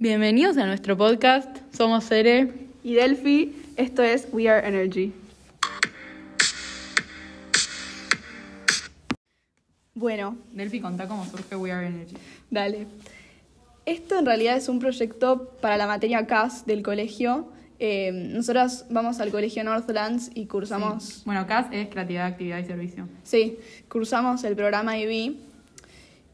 Bienvenidos a nuestro podcast. Somos Cere. y Delphi. Esto es We Are Energy. Bueno, Delphi, contá cómo surge We Are Energy. dale. Esto en realidad es un proyecto para la materia CAS del colegio. Eh, nosotras vamos al colegio Northlands y cursamos, Sí. Bueno, CAS es creatividad, actividad y servicio. sí, cursamos el programa IB.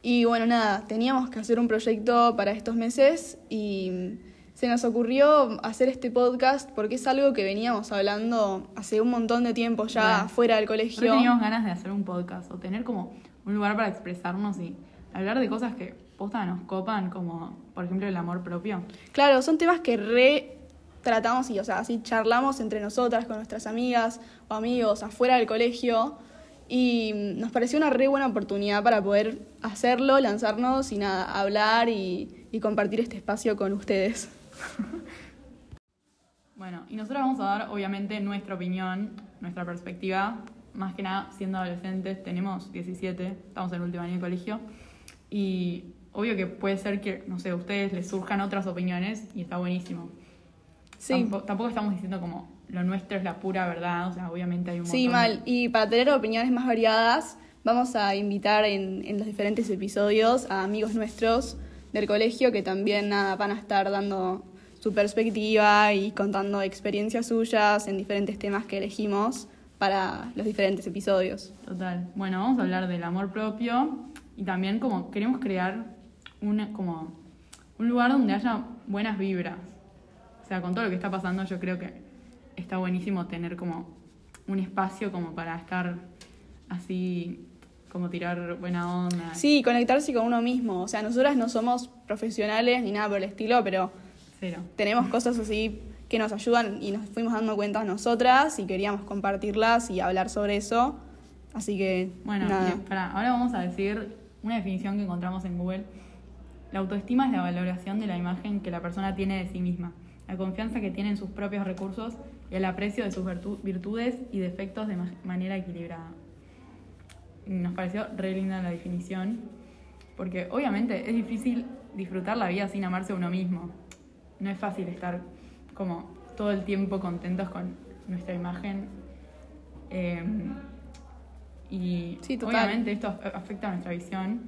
Y bueno, nada, teníamos que hacer un proyecto para estos meses y se nos ocurrió hacer este podcast porque es algo que veníamos hablando hace un montón de tiempo ya Bueno. fuera del colegio. teníamos ganas de hacer un podcast o tener como un lugar para expresarnos y hablar de cosas que posta nos copan, como por ejemplo el amor propio. Claro, son temas que re tratamos y, o sea, así charlamos entre nosotras, con nuestras amigas o amigos afuera del colegio. Y nos pareció una re buena oportunidad para poder hacerlo, lanzarnos y nada, hablar y, y compartir este espacio con ustedes. Bueno, y nosotros vamos a dar obviamente nuestra opinión, nuestra perspectiva. Más que nada, siendo adolescentes, tenemos 17, estamos en el último año de colegio. Y obvio que puede ser que, no sé, a ustedes les surjan otras opiniones y está buenísimo. Sí, Tampo- tampoco estamos diciendo como lo nuestro es la pura verdad, o sea, obviamente hay un sí, montón de- mal. Y para tener opiniones más variadas, vamos a invitar en, en los diferentes episodios a amigos nuestros del colegio que también nada, van a estar dando su perspectiva y contando experiencias suyas en diferentes temas que elegimos para los diferentes episodios. Total. Bueno, vamos a hablar del amor propio y también como queremos crear una, como un lugar donde haya buenas vibras. O sea, con todo lo que está pasando, yo creo que está buenísimo tener como un espacio como para estar así, como tirar buena onda. Sí, conectarse con uno mismo. O sea, nosotras no somos profesionales ni nada por el estilo, pero Cero. tenemos cosas así que nos ayudan y nos fuimos dando cuenta nosotras y queríamos compartirlas y hablar sobre eso. Así que, Bueno, nada. ahora vamos a decir una definición que encontramos en Google. La autoestima es la valoración de la imagen que la persona tiene de sí misma, la confianza que tiene en sus propios recursos y el aprecio de sus virtu- virtudes y defectos de ma- manera equilibrada. Y Nos pareció re linda la definición, porque obviamente es difícil disfrutar la vida sin amarse a uno mismo. No es fácil estar como todo el tiempo contentos con nuestra imagen. Eh, y Sí, obviamente esto af- afecta a nuestra visión.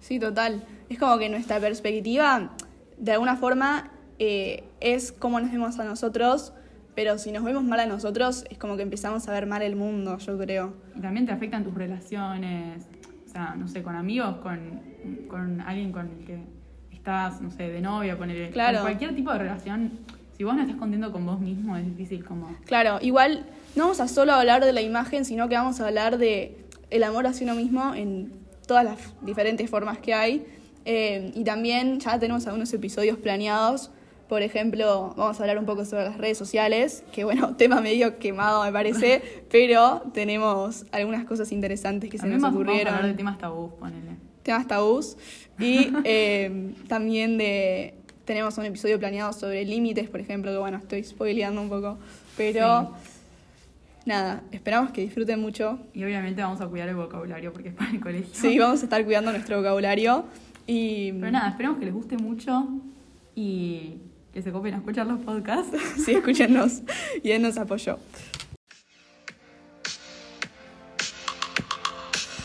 Sí, total. Es como que nuestra perspectiva, de alguna forma, eh, es cómo nos vemos a nosotros, pero si nos vemos mal a nosotros, es como que empezamos a ver mal el mundo, yo creo. Y también te afectan tus relaciones, o sea, no sé, con amigos, con, con alguien con el que estás, no sé, de novia, poner Claro. cualquier tipo de relación. Si vos no estás contento con vos mismo, es difícil como... Claro, igual no vamos a solo hablar de la imagen, sino que vamos a hablar de el amor hacia uno mismo en todas las diferentes formas que hay. Eh, y también ya tenemos algunos episodios planeados. Por ejemplo, vamos a hablar un poco sobre las redes sociales, que bueno, tema medio quemado me parece, pero tenemos algunas cosas interesantes que se nos vamos, vamos a ocurrieron. hablar de temas tabús, ponele. temas tabús. Y eh, también de tenemos un episodio planeado sobre límites, por ejemplo, que bueno, estoy spoileando un poco. Pero nada, esperamos que disfruten mucho. Y obviamente vamos a cuidar el vocabulario porque es para el colegio. Sí, vamos a estar cuidando nuestro vocabulario. Y Pero nada, esperemos que les guste mucho y que se copen a escuchar los podcasts. sí, escúchenos y dennos apoyo.